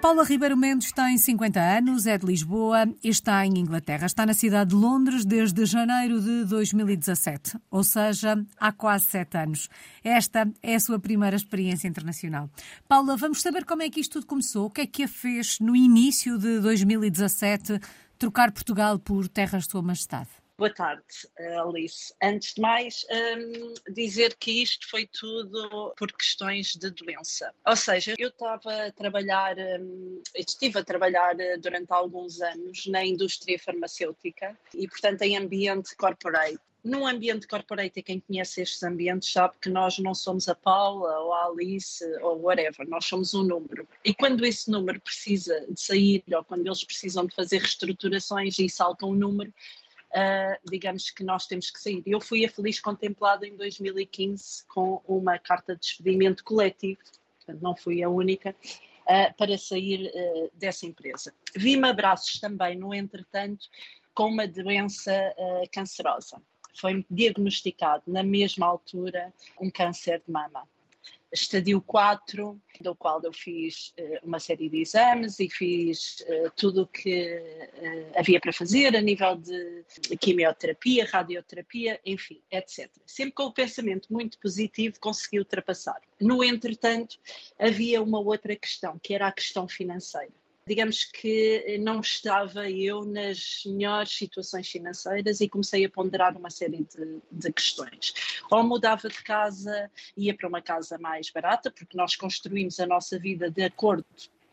Paula Ribeiro Mendes tem 50 anos, é de Lisboa e está em Inglaterra. Está na cidade de Londres desde janeiro de 2017, ou seja, há quase sete anos. Esta é a sua primeira experiência internacional. Paula, vamos saber como é que isto tudo começou, o que é que a fez no início de 2017 trocar Portugal por terras de Sua Majestade? Boa tarde, Alice. Antes de mais, um, dizer que isto foi tudo por questões de doença. Ou seja, eu estava a trabalhar, um, estive a trabalhar eh, durante alguns anos na indústria farmacêutica e, portanto, em ambiente corporate num ambiente corporate, e quem conhece estes ambientes sabe que nós não somos a Paula ou a Alice ou whatever, nós somos um número. E quando esse número precisa de sair, ou quando eles precisam de fazer reestruturações e saltam um número, uh, digamos que nós temos que sair. Eu fui a feliz contemplada em 2015 com uma carta de despedimento coletivo, portanto não fui a única, uh, para sair uh, dessa empresa. Vi-me abraços também, no entretanto, com uma doença cancerosa. Foi diagnosticado na mesma altura um câncer de mama estadio 4, do qual eu fiz uh, uma série de exames e fiz uh, tudo o que uh, havia para fazer a nível de quimioterapia, radioterapia, enfim, etc. Sempre com o pensamento muito positivo consegui ultrapassar. No entretanto, havia uma outra questão, que era a questão financeira digamos que não estava eu nas melhores situações financeiras e comecei a ponderar uma série de, de questões. Ou mudava de casa, ia para uma casa mais barata, porque nós construímos a nossa vida de acordo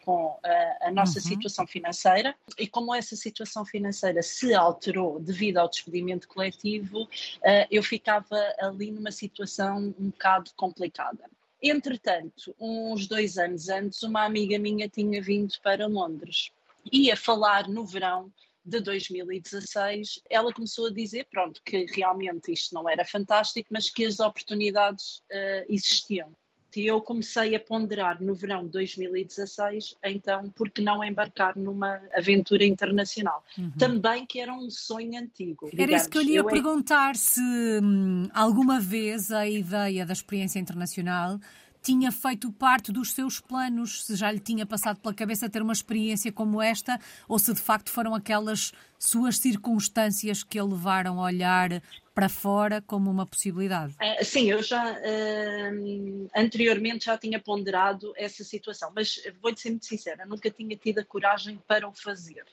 com a, a nossa uhum. situação financeira e como essa situação financeira se alterou devido ao despedimento coletivo, uh, eu ficava ali numa situação um bocado complicada. Entretanto, uns dois anos antes, uma amiga minha tinha vindo para Londres. Ia falar no verão de 2016, ela começou a dizer, pronto, que realmente isto não era fantástico, mas que as oportunidades uh, existiam. E eu comecei a ponderar no verão de 2016, então, por que não embarcar numa aventura internacional? Uhum. Também que era um sonho antigo. Digamos. Era isso que eu lhe ia eu perguntar, se hum, alguma vez a ideia da experiência internacional tinha feito parte dos seus planos, se já lhe tinha passado pela cabeça ter uma experiência como esta, ou se de facto foram aquelas suas circunstâncias que a levaram a olhar para fora como uma possibilidade? Uh, sim, eu já uh, anteriormente já tinha ponderado essa situação, mas vou-lhe ser muito sincera, nunca tinha tido a coragem para o fazer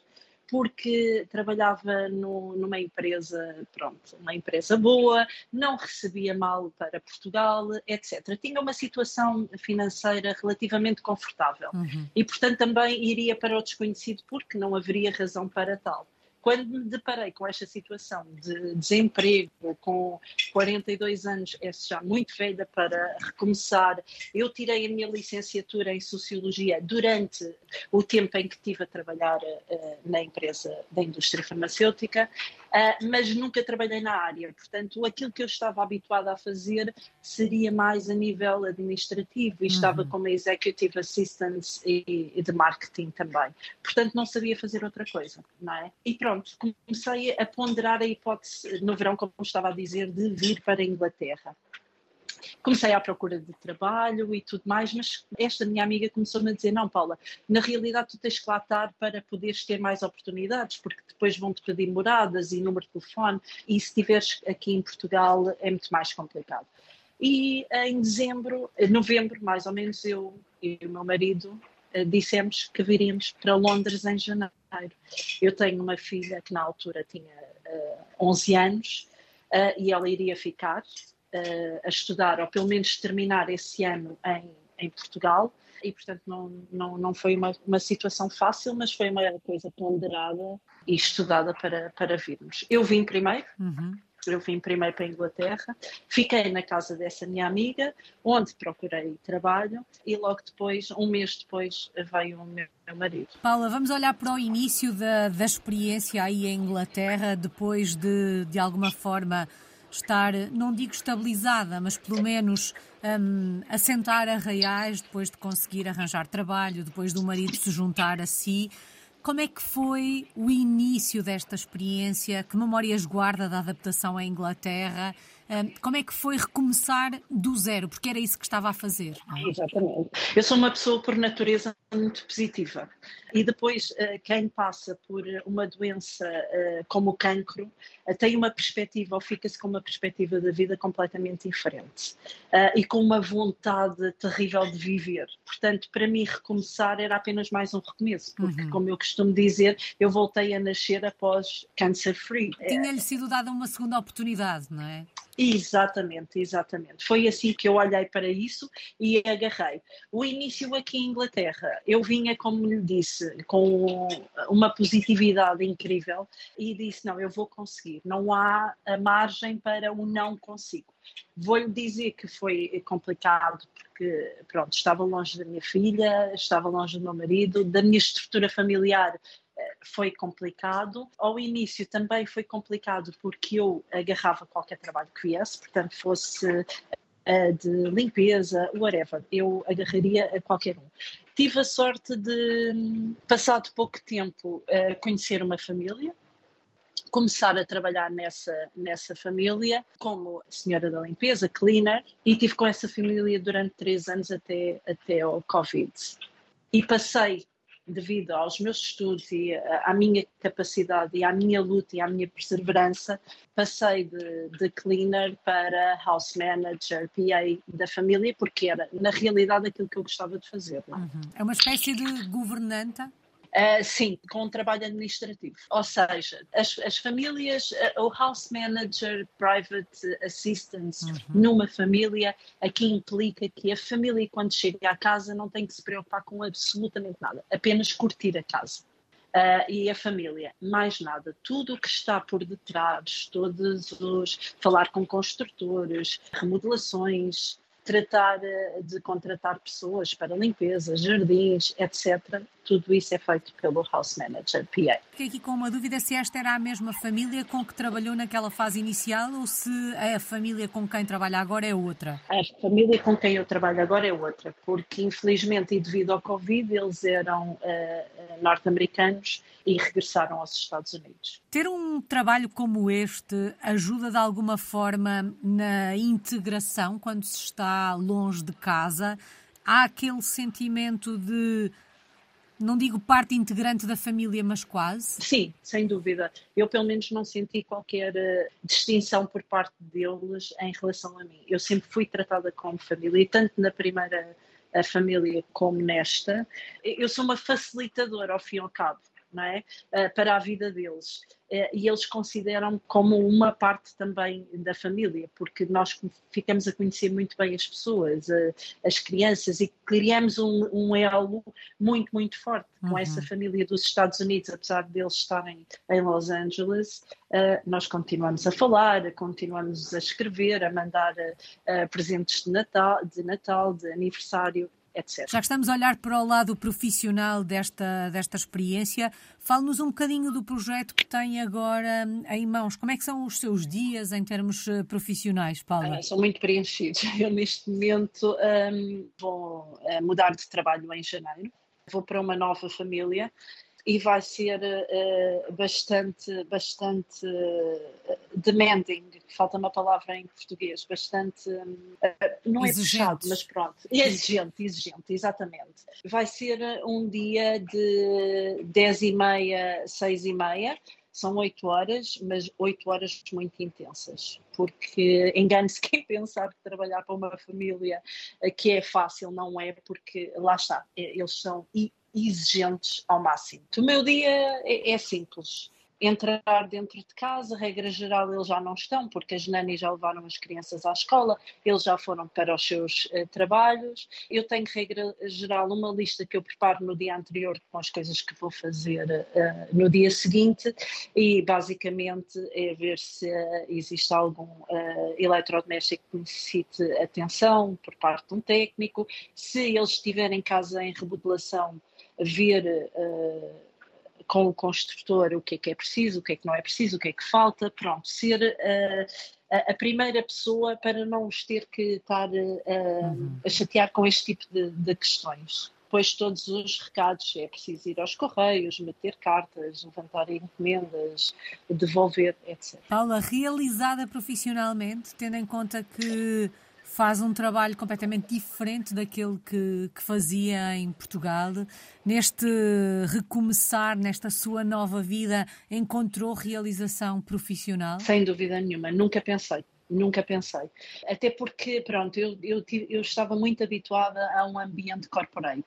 porque trabalhava no, numa empresa, pronto, uma empresa boa, não recebia mal para Portugal, etc. Tinha uma situação financeira relativamente confortável uhum. e, portanto, também iria para o desconhecido porque não haveria razão para tal. Quando me deparei com esta situação de desemprego, com 42 anos, é já muito velha para recomeçar, eu tirei a minha licenciatura em Sociologia durante o tempo em que estive a trabalhar uh, na empresa da indústria farmacêutica, uh, mas nunca trabalhei na área. Portanto, aquilo que eu estava habituada a fazer seria mais a nível administrativo e uhum. estava como Executive Assistant e, e de marketing também. Portanto, não sabia fazer outra coisa, não é? E pronto pronto, comecei a ponderar a hipótese no verão, como estava a dizer, de vir para a Inglaterra. Comecei à procura de trabalho e tudo mais, mas esta minha amiga começou-me a dizer: Não, Paula, na realidade tu tens que lá estar para poderes ter mais oportunidades, porque depois vão-te pedir moradas e número de telefone, e se estiveres aqui em Portugal é muito mais complicado. E em dezembro, novembro mais ou menos, eu e o meu marido eh, dissemos que viríamos para Londres em janeiro. Eu tenho uma filha que na altura tinha uh, eh, 11 anos uh, e ela iria ficar uh, a estudar, ou pelo menos terminar esse ano em, em Portugal. E, portanto, não, não, não foi uma, uma situação fácil, mas foi uma coisa ponderada e estudada para, para virmos. Eu vim primeiro, uhum eu vim primeiro para a Inglaterra, fiquei na casa dessa minha amiga, onde procurei trabalho e logo depois, um mês depois, veio o meu marido. Paula, vamos olhar para o início da, da experiência aí em Inglaterra, depois de, de alguma forma, estar, não digo estabilizada, mas pelo menos um, assentar a reais, depois de conseguir arranjar trabalho, depois do marido se juntar a si. Como é que foi o início desta experiência? Que memórias guarda da adaptação à Inglaterra? como é que foi recomeçar do zero? Porque era isso que estava a fazer. Exatamente. Eu sou uma pessoa por natureza muito positiva. E depois, uh, quem passa por uma doença uh, como o cancro uh, tem uma perspectiva ou fica-se com uma perspectiva da vida completamente diferente e com uma vontade terrível de viver. Portanto, para mim, recomeçar era apenas mais um recomeço, porque, uhum. como eu costumo dizer, eu voltei a nascer após cancer free. Tinha-lhe sido dada uma segunda oportunidade, não é? Exatamente, exatamente. Foi assim que eu olhei para isso e agarrei. O início aqui em Inglaterra, eu vinha, como lhe disse, com uma positividade incrível e disse: não, eu vou conseguir, não há a margem para o não consigo. Vou-lhe dizer que foi complicado porque, pronto, estava longe da minha filha, estava longe do meu marido, da minha estrutura familiar foi complicado. Ao início também foi complicado porque eu agarrava qualquer trabalho que viesse, portanto, fosse uh, de limpeza, whatever, eu agarraria a qualquer um. Tive a sorte de, passado pouco tempo, uh, conhecer uma família, começar a trabalhar nessa, nessa família como senhora da limpeza, cleaner, e tive com essa família durante três anos até, até o Covid. E passei devido aos meus estudos e à minha capacidade e à minha luta e à minha perseverança, passei de, de cleaner para house manager, PA da família, porque era, na realidade, aquilo que eu gostava de fazer. É? Uhum. É uma espécie de governanta Uh, sim, com um trabalho administrativo. Ou seja, as, as famílias, uh, o house manager, private assistants uhum. numa família, aqui implica que a família, quando chega à casa, não tem que se preocupar com absolutamente nada, apenas curtir a casa. Uh, e a família, mais nada. Tudo o que está por detrás, todos os. falar com construtores, remodelações, tratar de contratar pessoas para limpeza, jardins, etc. Tudo isso é feito pelo House Manager PA. Fiquei aqui com uma dúvida se esta era a mesma família com que trabalhou naquela fase inicial ou se a família com quem trabalha agora é outra? A família com quem eu trabalho agora é outra, porque infelizmente e devido ao Covid eles eram uh, norte-americanos e regressaram aos Estados Unidos. Ter um trabalho como este ajuda de alguma forma na integração quando se está longe de casa? Há aquele sentimento de não digo parte integrante da família, mas quase? Sim, sem dúvida. Eu, pelo menos, não senti qualquer uh, distinção por parte deles em relação a mim. Eu sempre fui tratada como família, e tanto na primeira família como nesta. Eu sou uma facilitadora, ao fim e ao cabo não é? Uh, para a vida deles. Uh, e eles consideram como uma parte também da família, porque nós ficamos a conhecer muito bem as pessoas, uh, as crianças, e criamos um, um elo muito, muito forte com uhum. essa família dos Estados Unidos, apesar de eles estarem em Los Angeles. nós continuamos a falar, continuamos a escrever, a mandar presentes de Natal, de Natal, de aniversário etc. Já que estamos a olhar para o lado profissional desta, desta experiência, fale-nos um bocadinho do projeto que tem agora hum, em mãos. Como é que são os seus dias em termos eh, profissionais, Paula? Ah, são muito preenchidos. Eu, neste momento, um, vou eh, mudar de trabalho em janeiro. Vou para uma nova família e vai ser uh, bastante, bastante uh, demanding, falta uma palavra em português, bastante, uh, não é puxado, mas pronto, exigente, exigente, exatamente. Vai ser um dia de 10 e meia, 6 e meia, são oito horas, mas oito horas muito intensas, porque engane-se quem pensar que trabalhar para uma família que é fácil, não é, porque lá está, eles são exigentes ao máximo. O meu dia é, é simples entrar dentro de casa, regra geral eles já não estão, porque as nanis já levaram as crianças à escola, eles já foram para os seus uh, trabalhos. Eu tenho, regra geral, uma lista que eu preparo no dia anterior com as coisas que vou fazer uh, no dia seguinte e basicamente é ver se uh, existe algum eletrodoméstico que necessite atenção por parte de um técnico, se eles estiverem em casa em remodelação, ver com o construtor o que é que é preciso, o que é que não é preciso, o que é que falta, pronto, ser uh, a, primeira pessoa para não os ter que estar uh, uhum. a chatear com este tipo de, de questões depois todos os recados, é preciso ir aos correios, meter cartas, levantar encomendas, devolver, etc. Paula, realizada profissionalmente, tendo em conta que faz um trabalho completamente diferente daquele que, que, fazia em Portugal. Neste recomeçar, nesta sua nova vida, encontrou realização profissional? Sem dúvida nenhuma, nunca pensei. Nunca pensei. Até porque, pronto, eu, eu, eu, estava muito habituada a um ambiente corporate.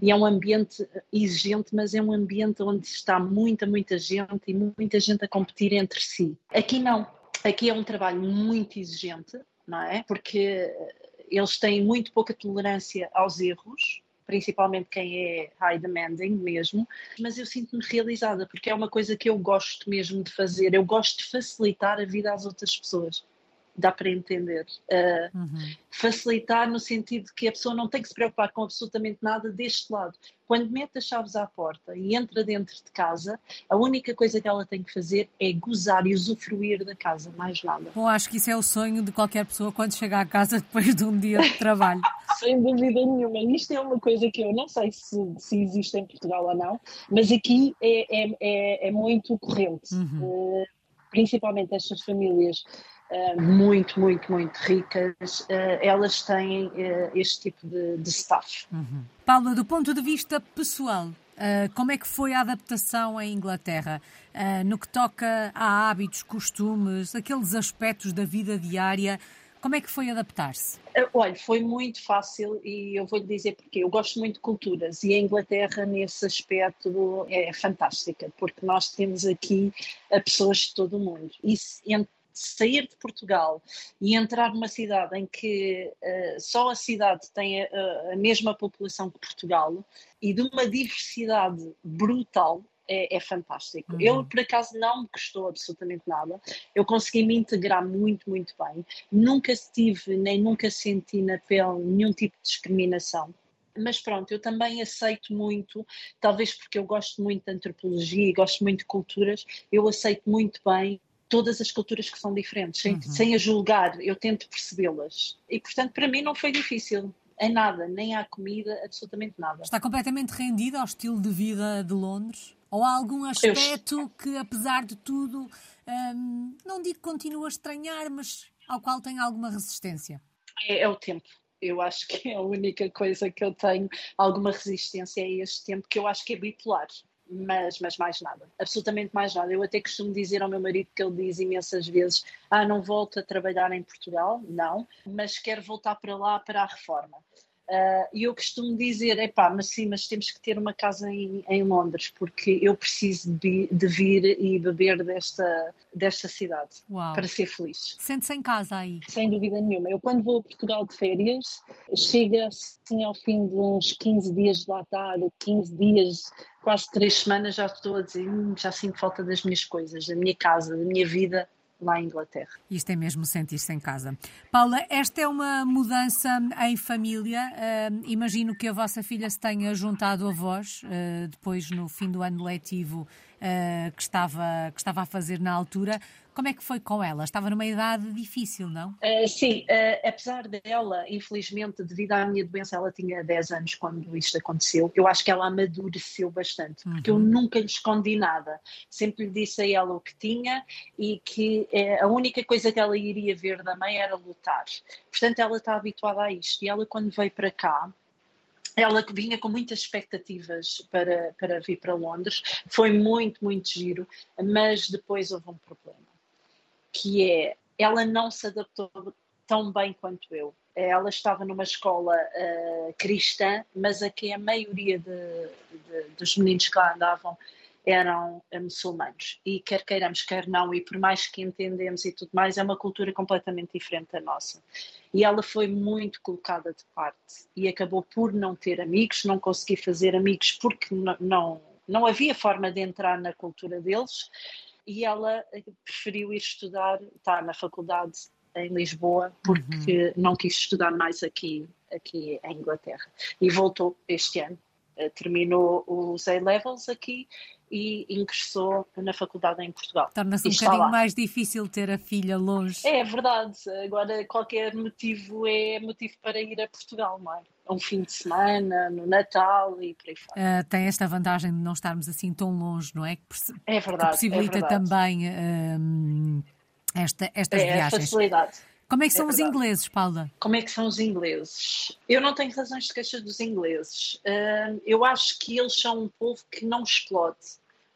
E é um ambiente exigente, mas é um ambiente onde está muita, muita gente e muita gente a competir entre si. Aqui não. Aqui é um trabalho muito exigente, não é? Porque eles têm muito pouca tolerância aos erros, principalmente quem é high demanding mesmo, mas eu sinto-me realizada porque é uma coisa que eu gosto mesmo de fazer, eu gosto de facilitar a vida às outras pessoas dá para entender. Uh, uhum. Facilitar no sentido que a pessoa não tem que se preocupar com absolutamente nada deste lado. Quando mete as chaves à porta e entra dentro de casa, a única coisa que ela tem que fazer é gozar e usufruir da casa, mais nada. Bom, acho que isso é o sonho de qualquer pessoa quando chega à casa depois de um dia de trabalho. Sem dúvida nenhuma. Isto é uma coisa que eu não sei se, se existe em Portugal ou não, mas aqui é, é, é, é muito corrente. Uhum. Uh, principalmente estas famílias muito, muito, muito ricas, uh, elas têm uh, este tipo de, de staff. Uhum. Paula, do ponto de vista pessoal, como é que foi a adaptação à Inglaterra? no que toca a hábitos, costumes, aqueles aspectos da vida diária, como é que foi adaptar-se? Olha, foi muito fácil e eu vou lhe dizer porque eu gosto muito de culturas e a Inglaterra nesse aspecto é fantástica, porque nós temos aqui pessoas de todo o mundo. E sair de Portugal e entrar numa cidade em que uh, só a cidade tem a, a, mesma população que Portugal e de uma diversidade brutal. É, é fantástico. Uhum. Eu, por acaso, não me custou absolutamente nada. Eu consegui me integrar muito, muito bem. Nunca tive, nem nunca senti na pele nenhum tipo de discriminação mas pronto, eu também aceito muito, talvez porque eu gosto muito de antropologia e gosto muito de culturas, eu aceito muito bem todas as culturas que são diferentes, sem, uhum. sem a julgar, eu tento percebê-las. E portanto, para mim não foi difícil. Em nada, nem à comida, absolutamente nada. Está completamente rendida ao estilo de vida de Londres? Ou há algum aspecto eu... que, apesar de tudo, hum, não digo que continua a estranhar, mas ao qual tem alguma resistência? É, é, o tempo. Eu acho que é a única coisa que eu tenho alguma resistência a este tempo, que eu acho que é bipolar mas, mas mais nada, absolutamente mais nada. Eu até costumo dizer ao meu marido que ele diz imensas vezes: Ah, não volto a trabalhar em Portugal, não, mas quero voltar para lá para a reforma. Uh, e eu costumo dizer, epá, mas sim, mas temos que ter uma casa em, em Londres, porque eu preciso de, de, vir e beber desta, desta cidade Uau. para ser feliz. Sente-se em casa aí? Sem dúvida nenhuma. Eu quando vou a Portugal de férias, chega assim ao fim de uns 15 dias de lá estar, 15 dias, quase 3 semanas, já estou a dizer, hum, já sinto falta das minhas coisas, da minha casa, da minha vida, lá em Inglaterra. Isto é mesmo sentir-se em casa. Paula, esta é uma mudança em família. Uh, imagino que a vossa filha se tenha juntado a vós, uh, depois no fim do ano letivo uh, que, estava, que estava a fazer na altura. Como é que foi com ela? Estava numa idade difícil, não? Uh, sim, uh, apesar dela, infelizmente, devido à minha doença, ela tinha 10 anos quando isto aconteceu. Eu acho que ela amadureceu bastante, porque uhum. eu nunca lhe escondi nada. Sempre lhe disse a ela o que tinha e que uh, a única coisa que ela iria ver da mãe era lutar. Portanto, ela está habituada a isto. E ela, quando veio para cá, ela vinha com muitas expectativas para, para vir para Londres, foi muito, muito giro, mas depois houve um problema, que é, ela não se adaptou tão bem quanto eu. Ela estava numa escola uh, cristã, mas aqui a maioria de, de, dos meninos que lá andavam eram eh, muçulmanos. E quer queiramos, quer não, e por mais que entendemos e tudo mais, é uma cultura completamente diferente da nossa. E ela foi muito colocada de parte e acabou por não ter amigos, não conseguir fazer amigos porque não, não, não havia forma de entrar na cultura deles. E ela eh, preferiu ir estudar, está na faculdade em Lisboa, porque uhum. não quis estudar mais aqui, aqui em Inglaterra. E voltou este ano, eh, terminou os A-levels aqui e ingressou na faculdade em Portugal. Torna-se um bocadinho lá. mais difícil ter a filha longe. É verdade. Agora, qualquer motivo é motivo para ir a Portugal, não é? Um fim de semana, no Natal e por aí fora. Uh, tem esta vantagem de não estarmos assim tão longe, não é? Que, é verdade. Que possibilita é verdade. também uh, esta, estas é, viagens. facilidade. Como é que são é os ingleses, Paula? Como é que são os ingleses? Eu não tenho razões de queixa dos ingleses. Uh, eu acho que eles são um povo que não explode.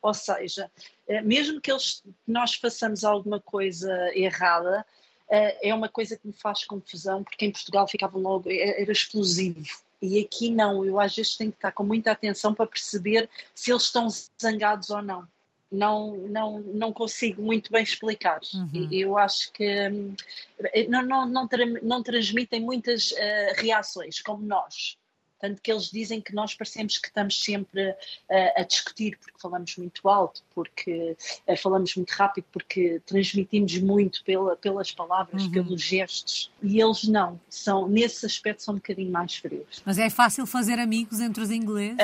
Ou seja, uh, mesmo que eles, nós façamos alguma coisa errada, uh, é uma coisa que me faz confusão, porque em Portugal ficava logo, era explosivo. E aqui não, eu às vezes tenho que estar com muita atenção para perceber se eles estão zangados ou não não, não, não consigo muito bem explicar. Uhum. Eu acho que hum, não, não, não, tra não transmitem muitas uh, reações, como nós. Tanto que eles dizem que nós parecemos que estamos sempre uh, a discutir, porque falamos muito alto, porque uh, falamos muito rápido, porque transmitimos muito pela, pelas palavras, uhum. pelos gestos. E eles não, são, nesse aspecto são um bocadinho mais frios. Mas é fácil fazer amigos entre os ingleses?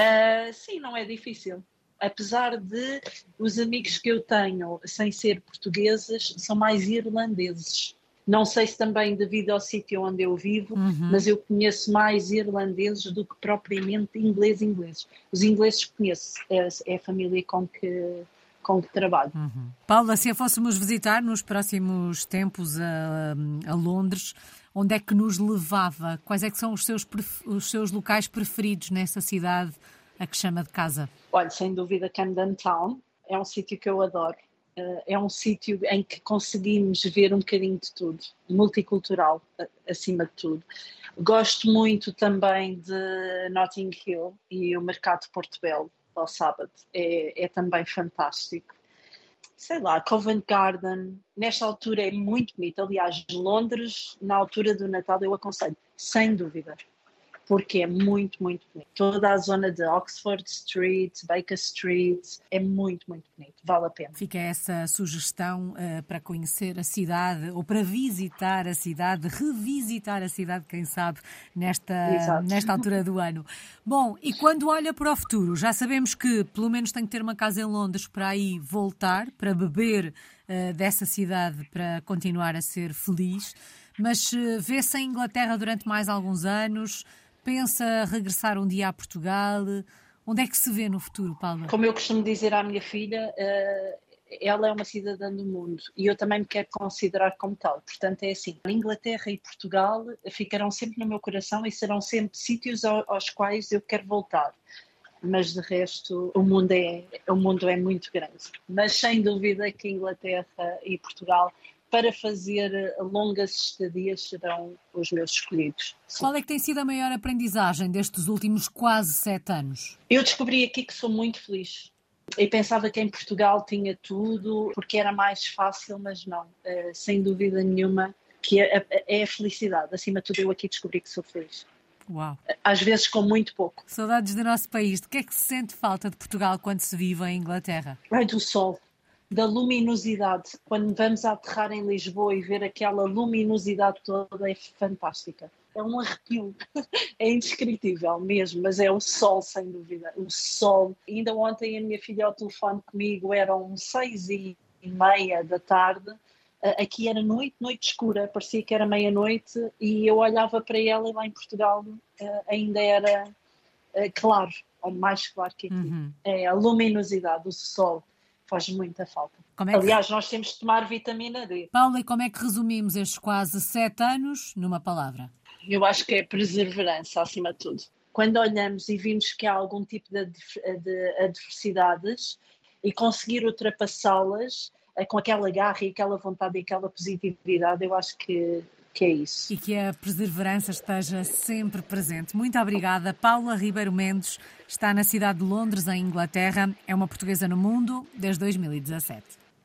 sim, não é difícil apesar de os amigos que eu tenho, sem ser portugueses, são mais irlandeses. Não sei se também devido ao sítio onde eu vivo, uhum. mas eu conheço mais irlandeses do que propriamente inglês-ingleses. Os ingleses que conheço, é, é, a família com que, com que trabalho. Uhum. Paula, se a fôssemos visitar nos próximos tempos a, a Londres, onde é que nos levava? Quais é que são os seus, os seus locais preferidos nessa cidade a que chama de casa? Olha, sem dúvida Camden Town é um sítio que eu adoro. Eh, é um sítio em que conseguimos ver um bocadinho de tudo, multicultural acima de tudo. Gosto muito também de Notting Hill e o Mercado de Porto Belo ao sábado. É, é também fantástico. Sei lá, Covent Garden, nesta altura é muito bonito. Aliás, Londres, na altura do Natal, eu aconselho, sem dúvida porque é muito, muito bonito. Toda a zona de Oxford Street, Baker Street, é muito, muito bonito. Vale a pena. Fica essa sugestão uh, para conhecer a cidade ou para visitar a cidade, revisitar a cidade, quem sabe, nesta, nesta altura do ano. Bom, e quando olha para o futuro, já sabemos que pelo menos tem que ter uma casa em Londres para aí voltar, para beber uh, dessa cidade, para continuar a ser feliz. Mas uh, vê-se em Inglaterra durante mais alguns anos, Pensa regressar um dia a Portugal? Onde é que se vê no futuro, Paula? Como eu costumo dizer à minha filha, eh, ela é uma cidadã do mundo e eu também me quero considerar como tal. Portanto, é assim: a Inglaterra e Portugal ficarão sempre no meu coração e serão sempre sítios aos quais eu quero voltar. Mas de resto, o mundo é, o mundo é muito grande. Mas sem dúvida que Inglaterra e Portugal para fazer eh, longas estadias serão os meus escolhidos. Sim. Qual é que tem sido a maior aprendizagem destes últimos quase sete anos? Eu descobri aqui que sou muito feliz. Eu pensava que em Portugal tinha tudo, porque era mais fácil, mas não, uh, sem dúvida nenhuma, que é, é, a felicidade. Acima de tudo, eu aqui descobri que sou feliz. Uau. Às vezes com muito pouco. Saudades do nosso país. De que é que se sente falta de Portugal quando se vive em Inglaterra? Ai, do sol da luminosidade. Quando vamos aterrar em Lisboa e ver aquela luminosidade toda, é fantástica. É um arrepio, é indescritível mesmo, mas é o sol, sem dúvida. O sol. Ainda ontem a minha filha ao telefone comigo eram seis e meia da tarde. Aqui era noite, noite escura, parecia que era meia-noite e eu olhava para ela e lá em Portugal ainda era claro, ou mais claro que aqui. Uhum. É a luminosidade, o sol faz muita falta. É Aliás, nós temos de tomar vitamina D. Paula, e como é que resumimos estes quase sete anos numa palavra? Eu acho que é perseverança, acima de tudo. Quando olhamos e vimos que há algum tipo de, de adversidades e conseguir ultrapassá-las eh, com aquela garra e aquela vontade e aquela positividade, eu acho que que é isso. E que a perseverança esteja sempre presente. Muito obrigada. Paula Ribeiro Mendes está na cidade de Londres, em Inglaterra. É uma portuguesa no mundo desde 2017.